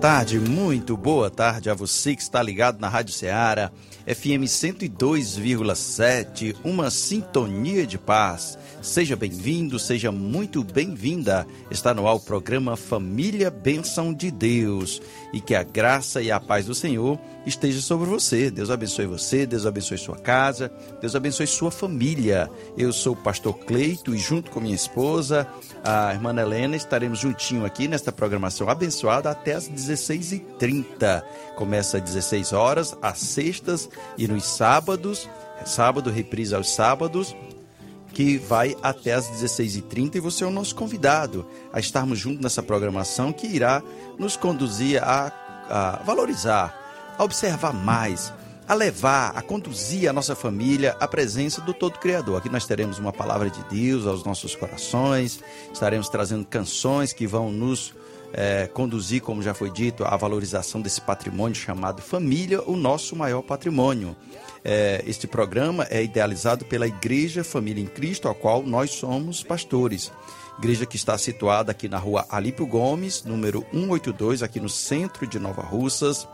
Tarde, muito boa tarde a você que está ligado na Rádio Ceará, FM 102,7, uma sintonia de paz. Seja bem-vindo, seja muito bem-vinda. Está no ar o programa Família Bênção de Deus. E que a graça e a paz do Senhor esteja sobre você. Deus abençoe você, Deus abençoe sua casa, Deus abençoe sua família. Eu sou o pastor Cleito e junto com minha esposa, a irmã Helena, estaremos juntinho aqui nesta programação abençoada até as 16h30. Começa às 16 horas, às sextas e nos sábados. Sábado, reprise aos sábados que vai até às 16h30 e você é o nosso convidado a estarmos juntos nessa programação que irá nos conduzir a, a valorizar a observar mais, a levar, a conduzir a nossa família à presença do Todo Criador. Aqui nós teremos uma palavra de Deus aos nossos corações, estaremos trazendo canções que vão nos é, conduzir, como já foi dito, à valorização desse patrimônio chamado família, o nosso maior patrimônio. É, este programa é idealizado pela Igreja Família em Cristo, a qual nós somos pastores. Igreja que está situada aqui na rua Alípio Gomes, número 182, aqui no centro de Nova Russas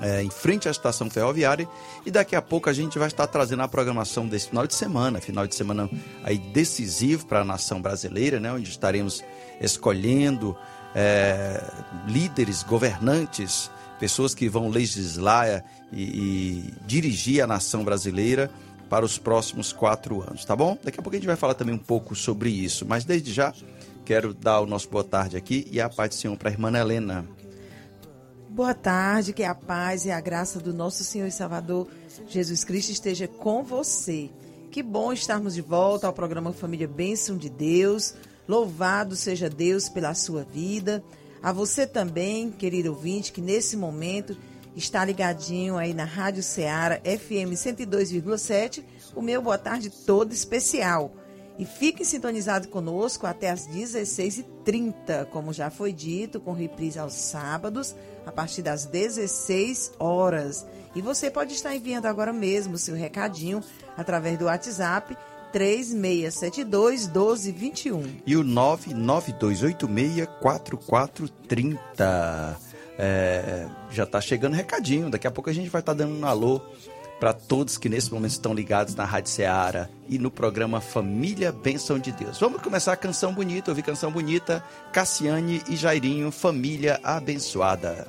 é, em frente à estação ferroviária e daqui a pouco a gente vai estar trazendo a programação desse final de semana, final de semana aí decisivo para a nação brasileira, né, onde estaremos escolhendo é, líderes, governantes, pessoas que vão legislar e, e, dirigir a nação brasileira para os próximos quatro anos, tá bom? Daqui a pouco a gente vai falar também um pouco sobre isso, mas desde já quero dar o nosso boa tarde aqui e a paz do Senhor para a irmã Helena. Boa tarde, que a paz e a graça do nosso Senhor e Salvador Jesus Cristo esteja com você. Que bom estarmos de volta ao programa Família Bênção de Deus. Louvado seja Deus pela sua vida. A você também, querido ouvinte, que nesse momento está ligadinho aí na Rádio Ceará FM 102,7. O meu boa tarde todo especial. E fique sintonizado conosco até às 16h30, como já foi dito, com reprise aos sábados, a partir das 16 horas. E você pode estar enviando agora mesmo seu recadinho através do WhatsApp 3672 1221. E o 99286 4430. É, já está chegando recadinho. Daqui a pouco a gente vai estar tá dando um alô para todos que nesse momento estão ligados na Rádio Ceará e no programa Família Bênção de Deus. Vamos começar a canção bonita, ouvir canção bonita, Cassiane e Jairinho, Família Abençoada.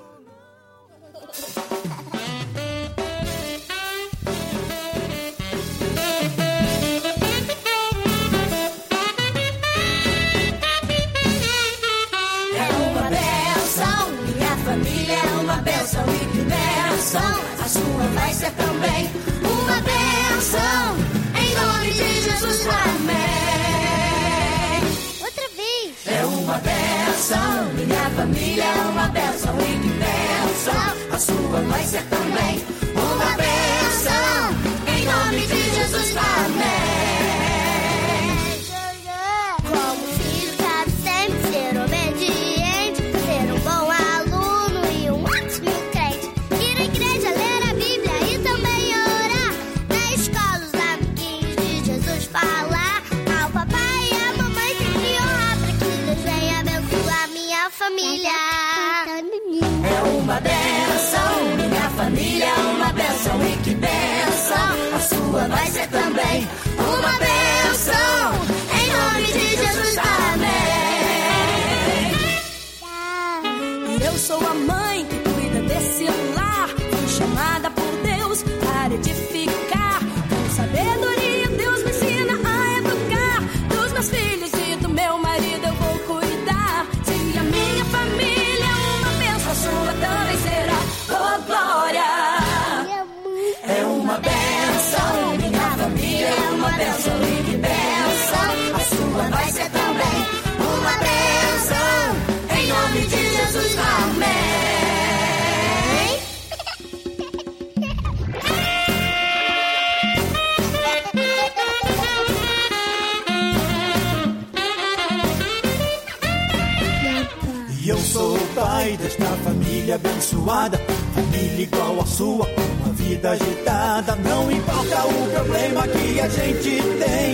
Família é uma bênção e que bênção. A sua vai ser também uma bênção. Em nome de Jesus, amém. família. É uma benção, minha família é uma benção. E que benção, a sua vai ser é também uma benção. Em nome de Jesus, amém. Eu sou a mãe que pai desta família abençoada. Família igual a sua, uma vida agitada. Não importa o problema que a gente tem.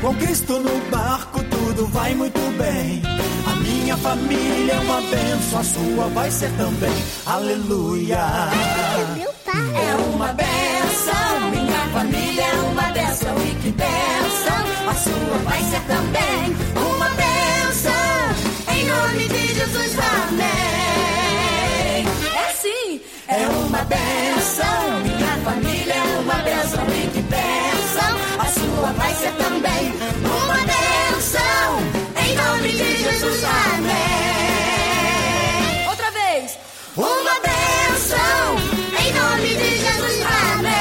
Com Cristo no barco tudo vai muito bem. A minha família é uma benção, a sua vai ser também. Aleluia. É uma benção, minha família é uma benção e que benção, a sua vai ser também uma benção, em nome de Jesus, amém. É uma benção, minha família é uma benção e que benção, a sua vai ser também uma benção, em nome de Jesus, amém. Outra vez, uma benção, em nome de Jesus, amém.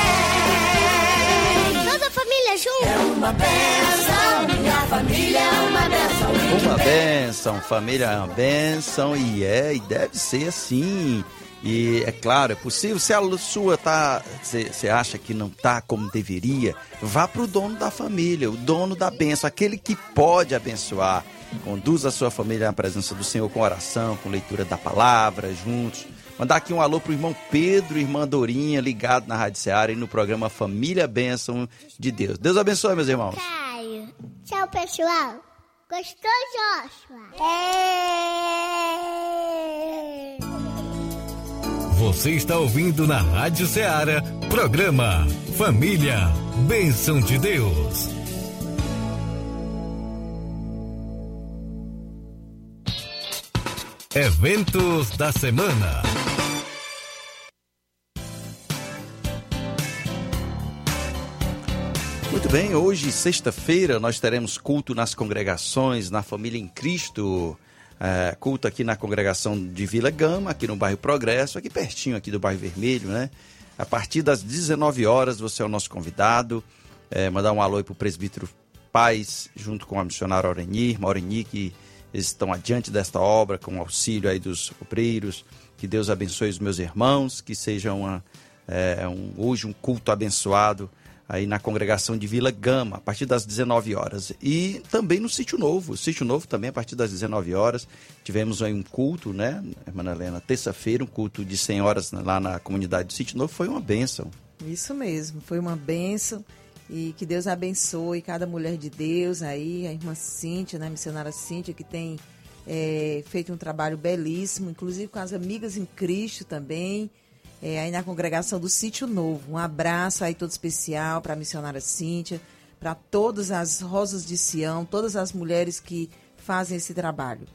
Toda a família junto. É uma benção, minha família é uma benção. Uma benção, família é uma benção e é, e deve ser assim. E é claro, é possível. Se a sua tá, você acha que não tá como deveria, vá pro dono da família, o dono da benção, aquele que pode abençoar. Conduza a sua família na presença do Senhor com oração, com leitura da palavra, juntos. Mandar aqui um alô pro irmão Pedro irmã Dorinha, ligado na Rádio Seara e no programa Família Bênção de Deus. Deus abençoe, meus irmãos. Caio. Tchau, pessoal. Gostou, Joshua? É. Você está ouvindo na Rádio Ceará, programa Família, Bênção de Deus. Eventos da semana. Muito bem, hoje, sexta-feira, nós teremos culto nas congregações, na família em Cristo. É, culto aqui na congregação de Vila Gama, aqui no bairro Progresso, aqui pertinho aqui do bairro Vermelho, né? A partir das 19 horas, você é o nosso convidado. É, mandar um alô para o presbítero Paz, junto com a missionária Oreni, irmã Oreni, que estão adiante desta obra, com o auxílio aí dos obreiros. Que Deus abençoe os meus irmãos, que seja uma, é, um, hoje um culto abençoado aí na congregação de Vila Gama, a partir das 19 horas. E também no Sítio Novo. O Sítio Novo também a partir das 19 horas. Tivemos aí um culto, né, irmã Helena? Terça-feira, um culto de senhoras lá na comunidade do Sítio Novo. Foi uma bênção. Isso mesmo, foi uma benção e que Deus abençoe cada mulher de Deus aí, a irmã Cíntia, né, a missionária Cíntia, que tem é, feito um trabalho belíssimo, inclusive com as amigas em Cristo também, é, aí na congregação do Sítio Novo. Um abraço aí todo especial para a missionária Cíntia, para todas as rosas de Sião, todas as mulheres que fazem esse trabalho.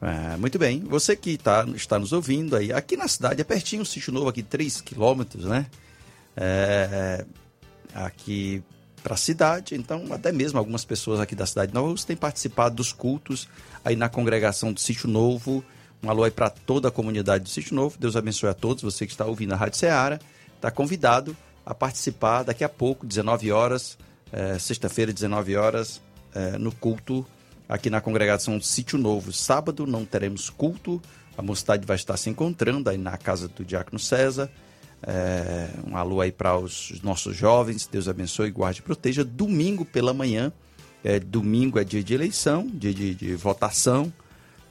Ah, muito bem. Você que tá, está nos ouvindo aí, aqui na cidade, é pertinho, o Sítio Novo, aqui 3 quilômetros, né? É, aqui para a cidade, então até mesmo algumas pessoas aqui da cidade de Nova Rússia têm participado dos cultos aí na congregação do Sítio Novo. Um alô aí para toda a comunidade do Sítio Novo. Deus abençoe a todos. Você que está ouvindo a Rádio Ceará, está convidado a participar daqui a pouco, 19 horas, eh, sexta-feira, 19 horas, eh, no culto aqui na congregação do Sítio Novo. Sábado não teremos culto, a mocidade vai estar se encontrando aí na casa do Diácono César. É, um alô aí para os nossos jovens, Deus abençoe, guarde e proteja. Domingo pela manhã, é, domingo é dia de eleição, dia de, de votação.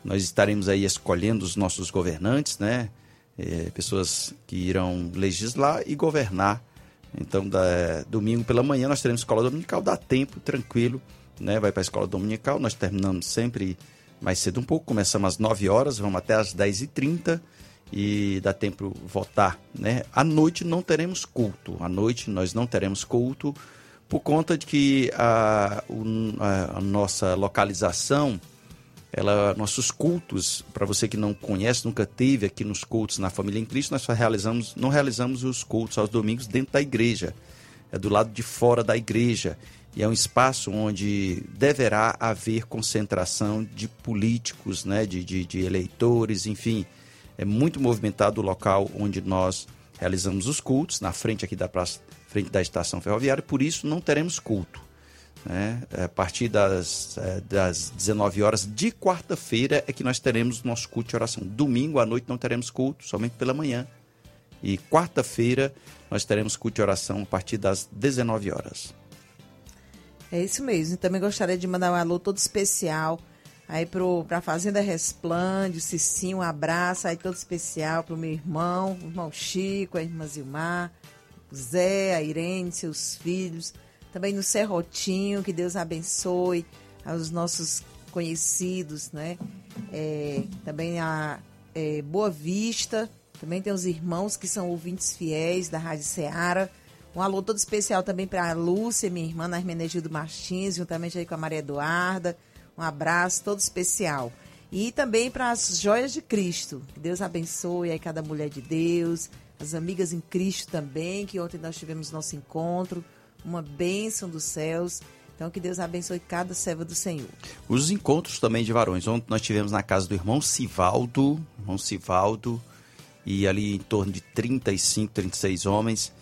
Nós estaremos aí escolhendo os nossos governantes, né? É, pessoas que irão legislar e governar. Então, da, domingo pela manhã nós teremos escola dominical, dá tempo, tranquilo, né? Vai para a escola dominical, nós terminamos sempre mais cedo um pouco, começamos às 9 horas, vamos até às 10h30 e dá tempo votar, né? À noite não teremos culto, à noite nós não teremos culto por conta de que a, a- a nossa localização, ela, nossos cultos, para você que não conhece, nunca teve aqui nos cultos na Família em Cristo, nós só realizamos, não realizamos os cultos aos domingos dentro da igreja, é do lado de fora da igreja. E é um espaço onde deverá haver concentração de políticos, né, de, de, de eleitores, enfim. É muito movimentado o local onde nós realizamos os cultos, na frente aqui da praça, frente da estação ferroviária, por isso não teremos culto. Né? A partir das, eh, das 19 horas de quarta-feira é que nós teremos nosso culto de oração. Domingo à noite não teremos culto, somente pela manhã. E quarta-feira nós teremos culto de oração a partir das 19 horas. É isso mesmo. Também gostaria de mandar um alô todo especial Aí pro, pra Fazenda Resplande, o Cicinho, um abraço aí todo especial pro meu irmão, o irmão Chico, a irmã Zilmar, o Zé, a Irene, seus filhos. Também no Serrotinho, que Deus abençoe aos nossos conhecidos, né? É, também a é, Boa Vista, também tem os irmãos que são ouvintes fiéis da Rádio Ceará. Um alô todo especial também para a Lúcia, minha irmã, na Hermenegildo Martins, juntamente aí com a Maria Eduarda. Um abraço todo especial. E também para as joias de Cristo. Que Deus abençoe aí cada mulher de Deus, as amigas em Cristo também, que ontem nós tivemos nosso encontro. Uma bênção dos céus. Então, que Deus abençoe cada serva do Senhor. Os encontros também de varões. Ontem nós tivemos na casa do irmão Sivaldo, irmão Sivaldo, e ali em torno de 35, 36 homens.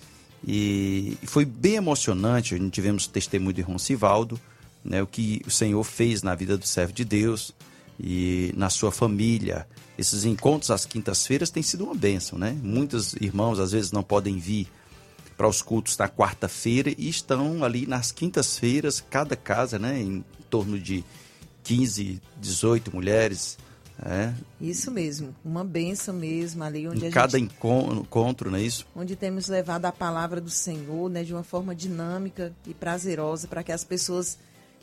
E foi bem emocionante. Gente tivemos testemunho do irmão Sivaldo, né, o que o Senhor fez na vida do servo de Deus e na sua família. Esses encontros às quintas-feiras têm sido uma bênção, né? Muitos irmãos às vezes não podem vir para os cultos na quarta-feira e estão ali nas quintas-feiras, cada casa, né, em torno de 15, 18 mulheres. É. Isso mesmo, uma benção mesmo ali onde em a cada gente, encontro, não é isso? onde temos levado a palavra do Senhor, né, de uma forma dinâmica e prazerosa para que as pessoas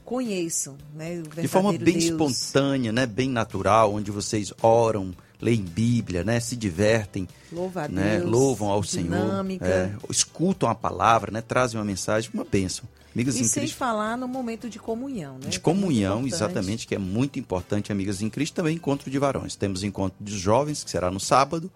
conheçam, né, De forma bem Deus. espontânea, né, bem natural, onde vocês oram, leem Bíblia, né, se divertem, Louva a né, Deus, louvam ao dinâmica. Senhor, é, escutam a palavra, né, trazem uma mensagem, uma bênção. Amigas E em sem Cristo. falar no momento de comunhão, né? De que é comunhão, exatamente, que é muito importante, amigas em Cristo, também encontro de varões. Temos encontro dos jovens, que será no sábado,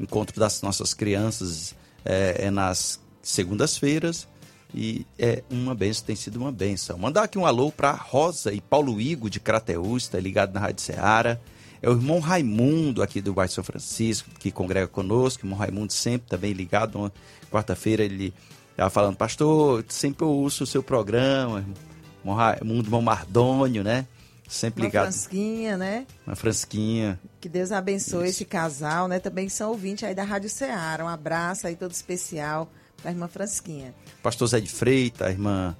encontro das nossas crianças é, é nas segundas-feiras, e é uma benção, tem sido uma benção. Mandar aqui um alô para Rosa e Paulo Igo de Crateús, está ligado na Rádio Ceará. É o irmão Raimundo aqui do bairro São Francisco, que congrega conosco. O irmão Raimundo sempre também ligado. Uma Quarta-feira ele estava falando, pastor, sempre eu ouço o seu programa. Irmão Raimundo, irmão Mardônio, né? Sempre Uma ligado. Fransquinha, né? Uma Fransquinha. Que Deus abençoe esse casal, né? Também são ouvintes aí da Rádio Ceará. Um abraço aí todo especial para a irmã Fransquinha. pastor Zé de Freitas, a irmã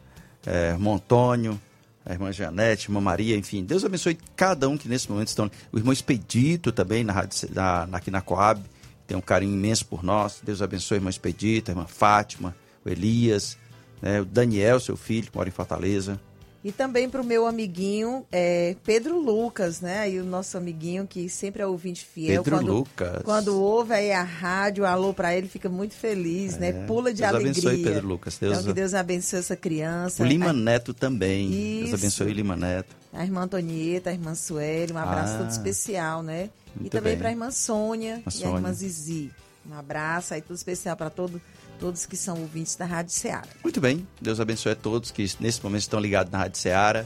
eh, irmão Antônio, a irmã Janete, a irmã Maria, enfim. Deus abençoe cada um que nesse momento estão. O irmão Expedito também, na na- aqui na Coab, tem um carinho imenso por nós. Deus abençoe a irmã Expedito, a irmã Fátima, o Elias, né, o Daniel, seu filho, que mora em Fortaleza. E também para o meu amiguinho é, Pedro Lucas, né? Aí o nosso amiguinho que sempre é ouvinte fiel. Pedro quando, Lucas. Quando ouve aí a rádio, alô para ele, fica muito feliz, né? Pula de É. Deus alegria. abençoe Pedro Lucas. Deus- Então que Deus abençoe essa criança. O Lima a, Neto também. Deus Isso. abençoe o Lima Neto. a irmã Antonieta, a irmã Sueli, um abraço Ah, todo especial, né? E também para a irmã Sônia A e a irmã Sônia. Zizi. Um abraço aí todo especial para todo, todos que são ouvintes da Rádio Ceará. Muito bem. Deus abençoe a todos que nesse momento estão ligados na Rádio Ceará.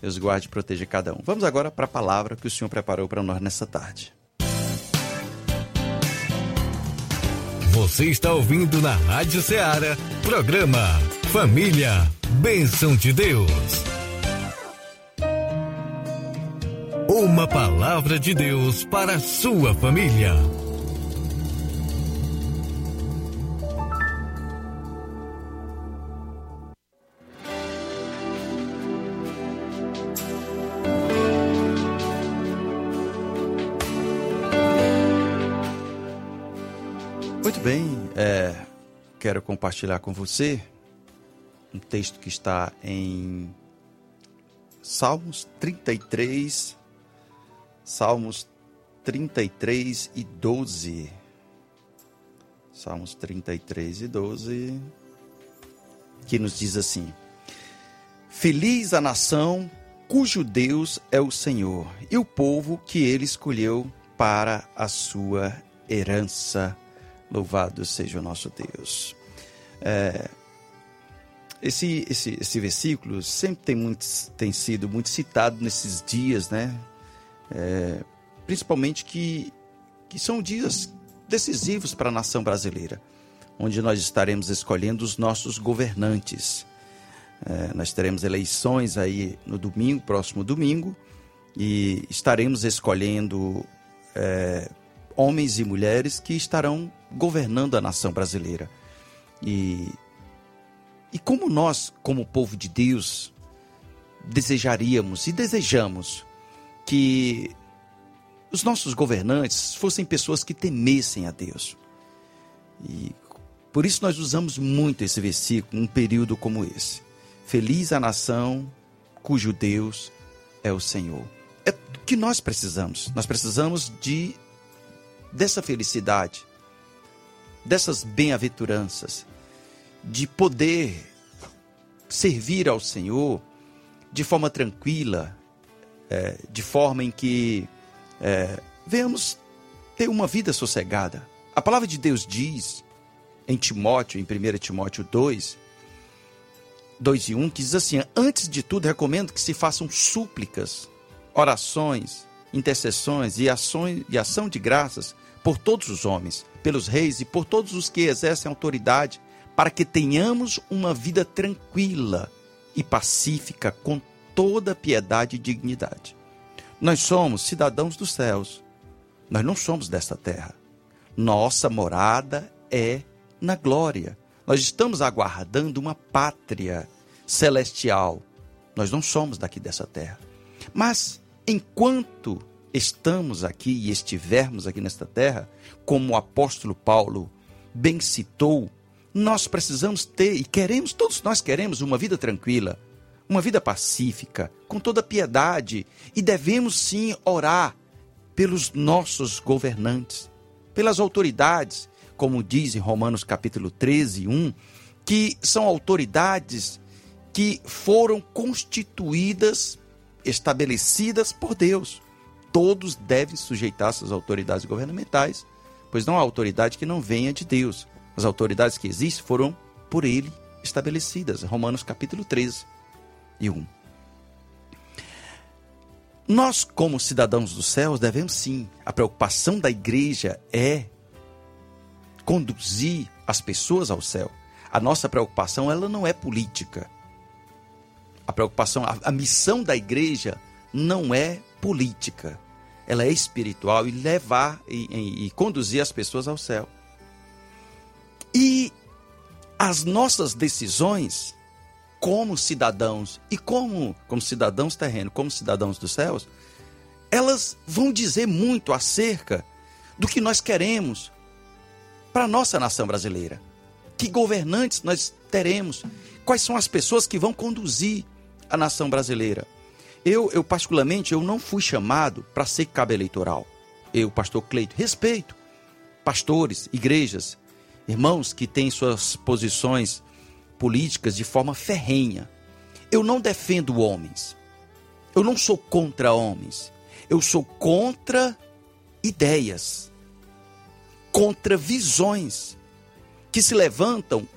Deus guarde e proteja cada um. Vamos agora para a palavra que o Senhor preparou para nós nessa tarde. Você está ouvindo na Rádio Ceará, programa Família, Bênção de Deus. Uma palavra de Deus para a sua família. Quero compartilhar com você um texto que está em Salmos 33, Salmos 33 e 12. Salmos 33 e 12, que nos diz assim: Feliz a nação cujo Deus é o Senhor, e o povo que ele escolheu para a sua herança. Louvado seja o nosso Deus. É, esse, esse, esse versículo sempre tem, muito, tem sido muito citado nesses dias, né? É, principalmente que, que são dias decisivos para a nação brasileira, onde nós estaremos escolhendo os nossos governantes. É, nós teremos eleições aí no domingo, próximo domingo, e estaremos escolhendo é, homens e mulheres que estarão governando a nação brasileira. E, e como nós, como povo de Deus, desejaríamos e desejamos que os nossos governantes fossem pessoas que temessem a Deus. E por isso nós usamos muito esse versículo num período como esse. Feliz a nação cujo Deus é o Senhor. É o que nós precisamos. Nós precisamos de dessa felicidade, dessas bem-aventuranças, de poder servir ao Senhor de forma tranquila, é, de forma em que é, venhamos ter uma vida sossegada. A palavra de Deus diz em Timóteo, em 1 Timóteo 2, 2 e 1, que diz assim: Antes de tudo, recomendo que se façam súplicas, orações, intercessões e, ações, e ação de graças por todos os homens, pelos reis e por todos os que exercem autoridade, para que tenhamos uma vida tranquila e pacífica com toda piedade e dignidade. Nós somos cidadãos dos céus. Nós não somos desta terra. Nossa morada é na glória. Nós estamos aguardando uma pátria celestial. Nós não somos daqui dessa terra. Mas enquanto estamos aqui e estivermos aqui nesta terra, como o apóstolo Paulo bem citou, nós precisamos ter e queremos, todos nós queremos uma vida tranquila, uma vida pacífica, com toda piedade, e devemos sim orar pelos nossos governantes, pelas autoridades, como diz em Romanos capítulo 13, 1, que são autoridades que foram constituídas, estabelecidas por Deus. Todos devem sujeitar-se às autoridades governamentais, pois não há autoridade que não venha de Deus. As autoridades que existem foram por ele estabelecidas. Romanos capítulo 13 e 1. Nós, como cidadãos dos céus, devemos sim. A preocupação da igreja é conduzir as pessoas ao céu. A nossa preocupação ela não é política. A preocupação, a, a missão da igreja não é política. Ela é espiritual e levar e, e, e conduzir as pessoas ao céu. E as nossas decisões como cidadãos e como, como cidadãos terrenos, como cidadãos dos céus, elas vão dizer muito acerca do que nós queremos para a nossa nação brasileira. Que governantes nós teremos? Quais são as pessoas que vão conduzir a nação brasileira? Eu, eu particularmente, eu não fui chamado para ser cabo eleitoral. Eu, pastor Cleito, respeito pastores, igrejas, irmãos que têm suas posições políticas de forma ferrenha. Eu não defendo homens. Eu não sou contra homens. Eu sou contra ideias, contra visões que se levantam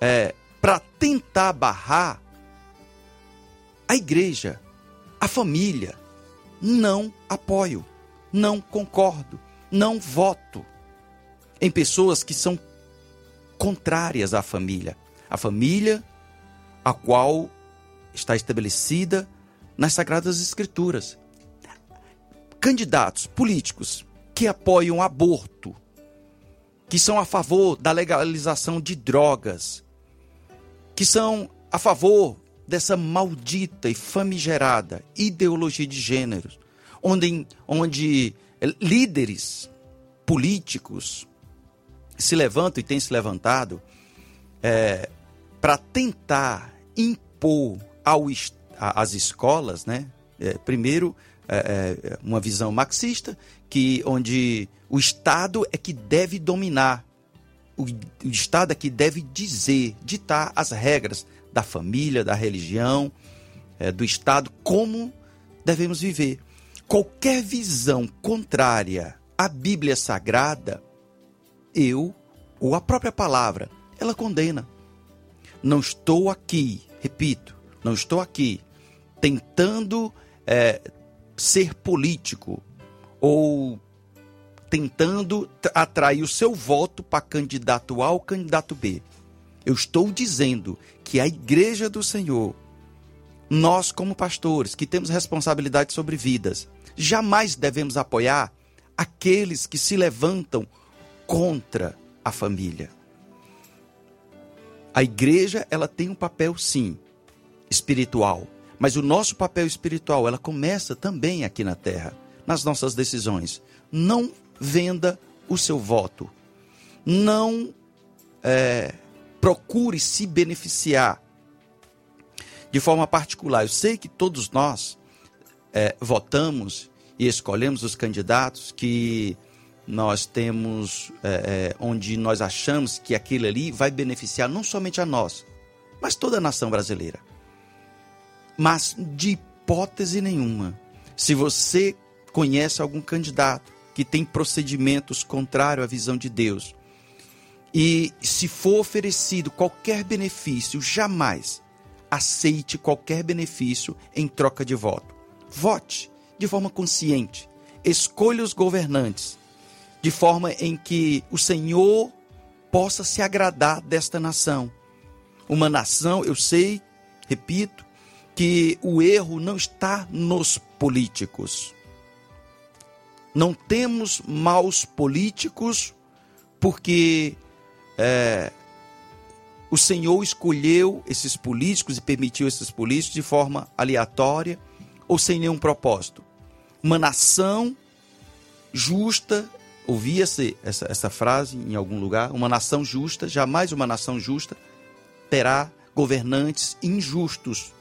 é, para tentar barrar a igreja, a família. Não apoio, não concordo, não voto em pessoas que são contrárias à família, a família a qual está estabelecida nas Sagradas Escrituras. Candidatos políticos que apoiam aborto, que são a favor da legalização de drogas, que são a favor dessa maldita e famigerada ideologia de gênero, onde, onde líderes políticos se levantam e têm se levantado é, para tentar impor ao, às escolas, né? É, primeiro, é, é, uma visão marxista, que, onde o Estado é que deve dominar, o, o Estado é que deve dizer, ditar as regras da família, da religião, é, do Estado, como devemos viver. Qualquer visão contrária à Bíblia Sagrada, eu, ou a própria palavra, ela condena. Não estou aqui, repito, não estou aqui tentando é, ser político ou tentando atrair o seu voto para candidato A ou candidato B. Eu estou dizendo que a igreja do Senhor, nós como pastores que temos responsabilidade sobre vidas, jamais devemos apoiar aqueles que se levantam contra a família. A igreja, ela tem um papel sim espiritual, Mas o nosso papel espiritual, ela começa também aqui na terra, nas nossas decisões. Não venda o seu voto. Não é, procure se beneficiar de forma particular. Eu sei que todos nós é, votamos e escolhemos os candidatos que nós temos, é, é, onde nós achamos que aquele ali vai beneficiar não somente a nós, mas toda a nação brasileira. Mas de hipótese nenhuma, se você conhece algum candidato que tem procedimentos contrários à visão de Deus, e se for oferecido qualquer benefício, jamais aceite qualquer benefício em troca de voto. Vote de forma consciente. Escolha os governantes de forma em que o Senhor possa se agradar desta nação. Uma nação, eu sei, repito, que o erro não está nos políticos. Não temos maus políticos porque é, o Senhor escolheu esses políticos e permitiu esses políticos de forma aleatória ou sem nenhum propósito. Uma nação justa, ouvia-se essa, essa frase em algum lugar, uma nação justa, jamais uma nação justa terá governantes injustos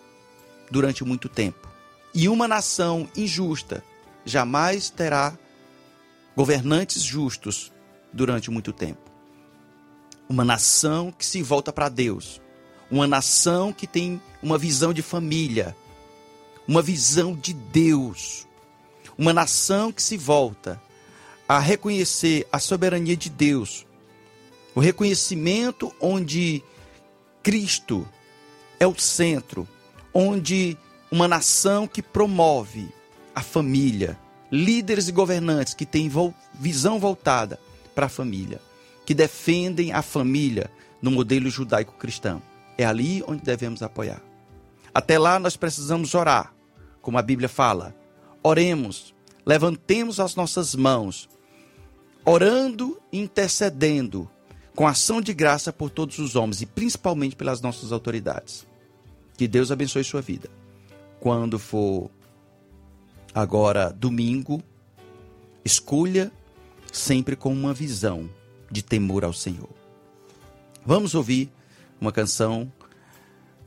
durante muito tempo. E uma nação injusta jamais terá governantes justos durante muito tempo. Uma nação que se volta para Deus, uma nação que tem uma visão de família, uma visão de Deus, uma nação que se volta a reconhecer a soberania de Deus, o reconhecimento onde Cristo é o centro, onde uma nação que promove a família, líderes e governantes que têm visão voltada para a família, que defendem a família no modelo judaico-cristão. É ali onde devemos apoiar. Até lá nós precisamos orar, como a Bíblia fala. Oremos, levantemos as nossas mãos, orando e intercedendo com ação de graça por todos os homens e principalmente pelas nossas autoridades. Que Deus abençoe sua vida. Quando for agora domingo, escolha sempre com uma visão de temor ao Senhor. Vamos ouvir uma canção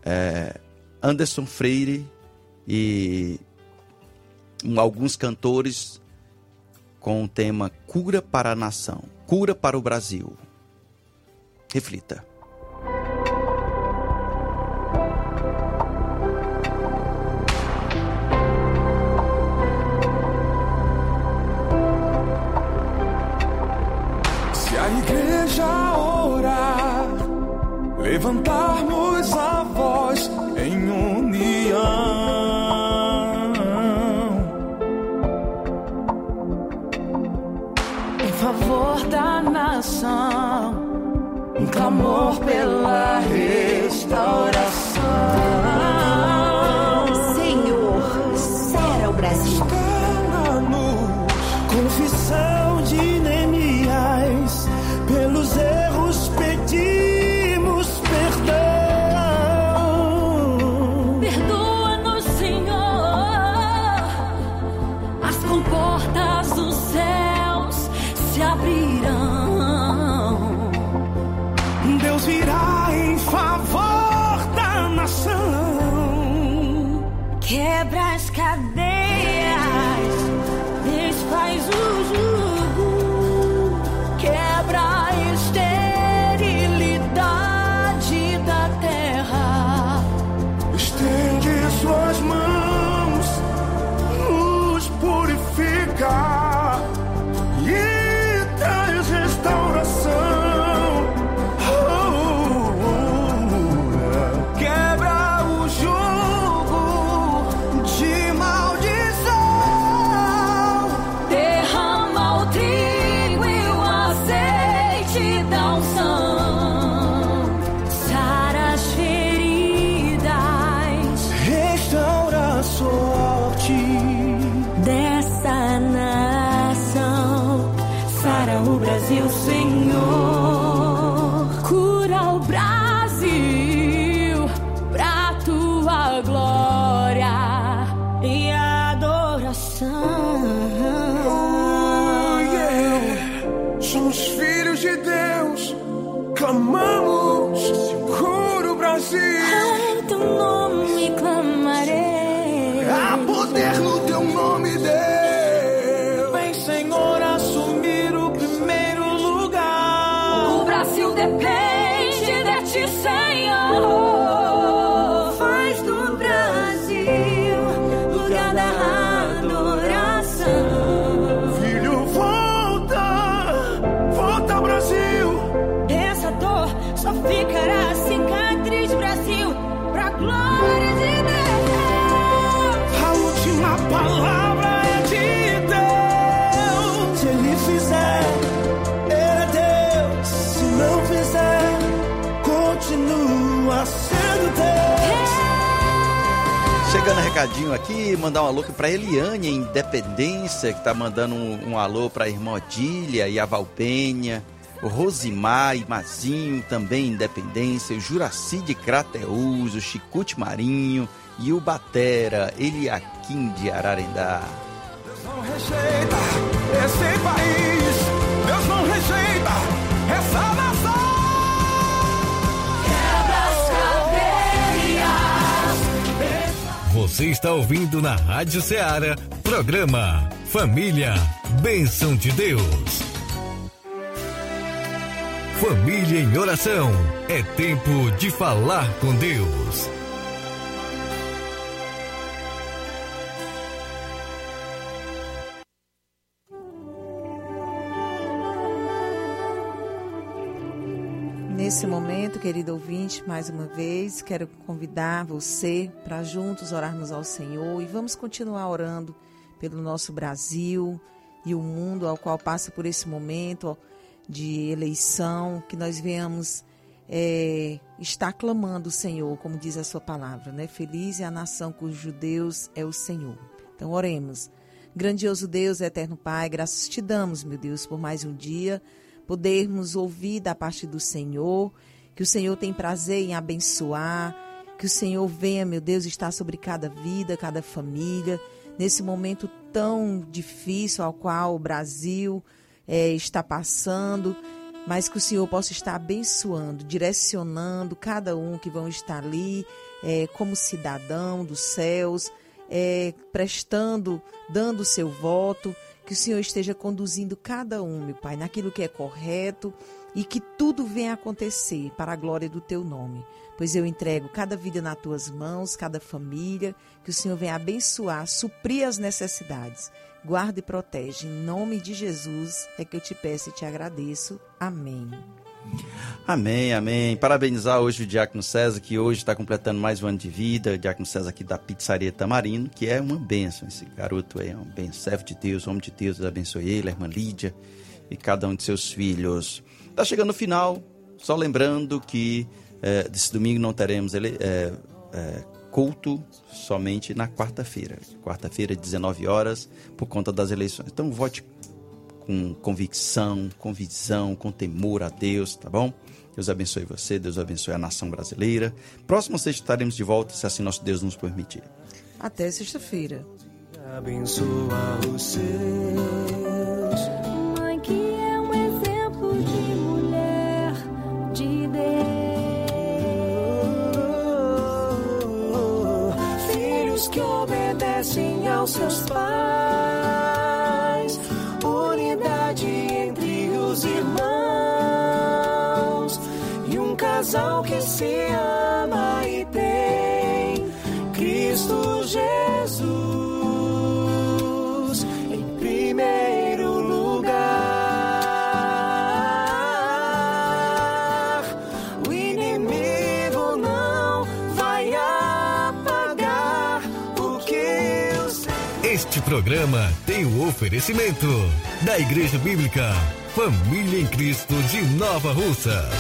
é, Anderson Freire e alguns cantores com o tema Cura para a Nação, Cura para o Brasil. Reflita. Se a igreja orar, levantarmos a voz em união, da nação, um clamor pela restauração. Oh, Somos filhos de Deus, clamamos, seguro Brasil. Ai, teu nome. Chegando recadinho aqui, mandar um alô aqui pra Eliane, Independência, que tá mandando um, um alô pra irmã Odília e a Valpenha, o Rosimar e Mazinho, também Independência, o Juraci de Crateús, o Chicute Marinho e o Batera, Eliaquim de Ararendá. não rejeita esse país. Você está ouvindo na Rádio Ceará, programa Família, Bênção de Deus. Família em oração, é tempo de falar com Deus. Nesse momento, querido ouvinte, mais uma vez, quero convidar você para juntos orarmos ao Senhor e vamos continuar orando pelo nosso Brasil e o mundo ao qual passa por esse momento de eleição, que nós venhamos é, estar clamando o Senhor, como diz a sua palavra, né? Feliz é a nação cujo Deus é o Senhor. Então, oremos. Grandioso Deus, eterno Pai, graças te damos, meu Deus, por mais um dia podermos ouvir da parte do Senhor, que o Senhor tem prazer em abençoar, que o Senhor venha, meu Deus, estar sobre cada vida, cada família, nesse momento tão difícil ao qual o Brasil eh, está passando, mas que o Senhor possa estar abençoando, direcionando cada um que vão estar ali eh, como cidadão dos céus, eh, prestando, dando o seu voto que o Senhor esteja conduzindo cada um, meu Pai, naquilo que é correto e que tudo venha acontecer para a glória do teu nome. Pois eu entrego cada vida nas tuas mãos, cada família, que o Senhor venha abençoar, suprir as necessidades. Guarda e protege. Em nome de Jesus é que eu te peço e te agradeço. Amém. Amém, amém. Parabenizar hoje o Diácono César, que hoje está completando mais um ano de vida. O Diácono César aqui da Pizzaria Tamarino, que é uma bênção. Esse garoto é um bem servo de Deus, homem de Deus. Deus abençoe ele, a irmã Lídia e cada um de seus filhos. Está chegando o final, só lembrando que desse domingo não teremos ele, eh, eh, culto somente na quarta-feira. Quarta-feira, 19 horas, por conta das eleições. Então, vote com convicção, com visão, com temor a Deus, tá bom? Deus abençoe você, Deus abençoe a nação brasileira. Próximo sexta estaremos de volta, se assim nosso Deus nos permitir. Até sexta-feira. Abençoa os seus. Programa tem o oferecimento da Igreja Bíblica Família em Cristo de Nova Russas.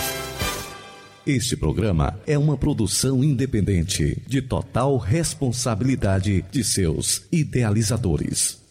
Este programa é uma produção independente, de total responsabilidade de seus idealizadores.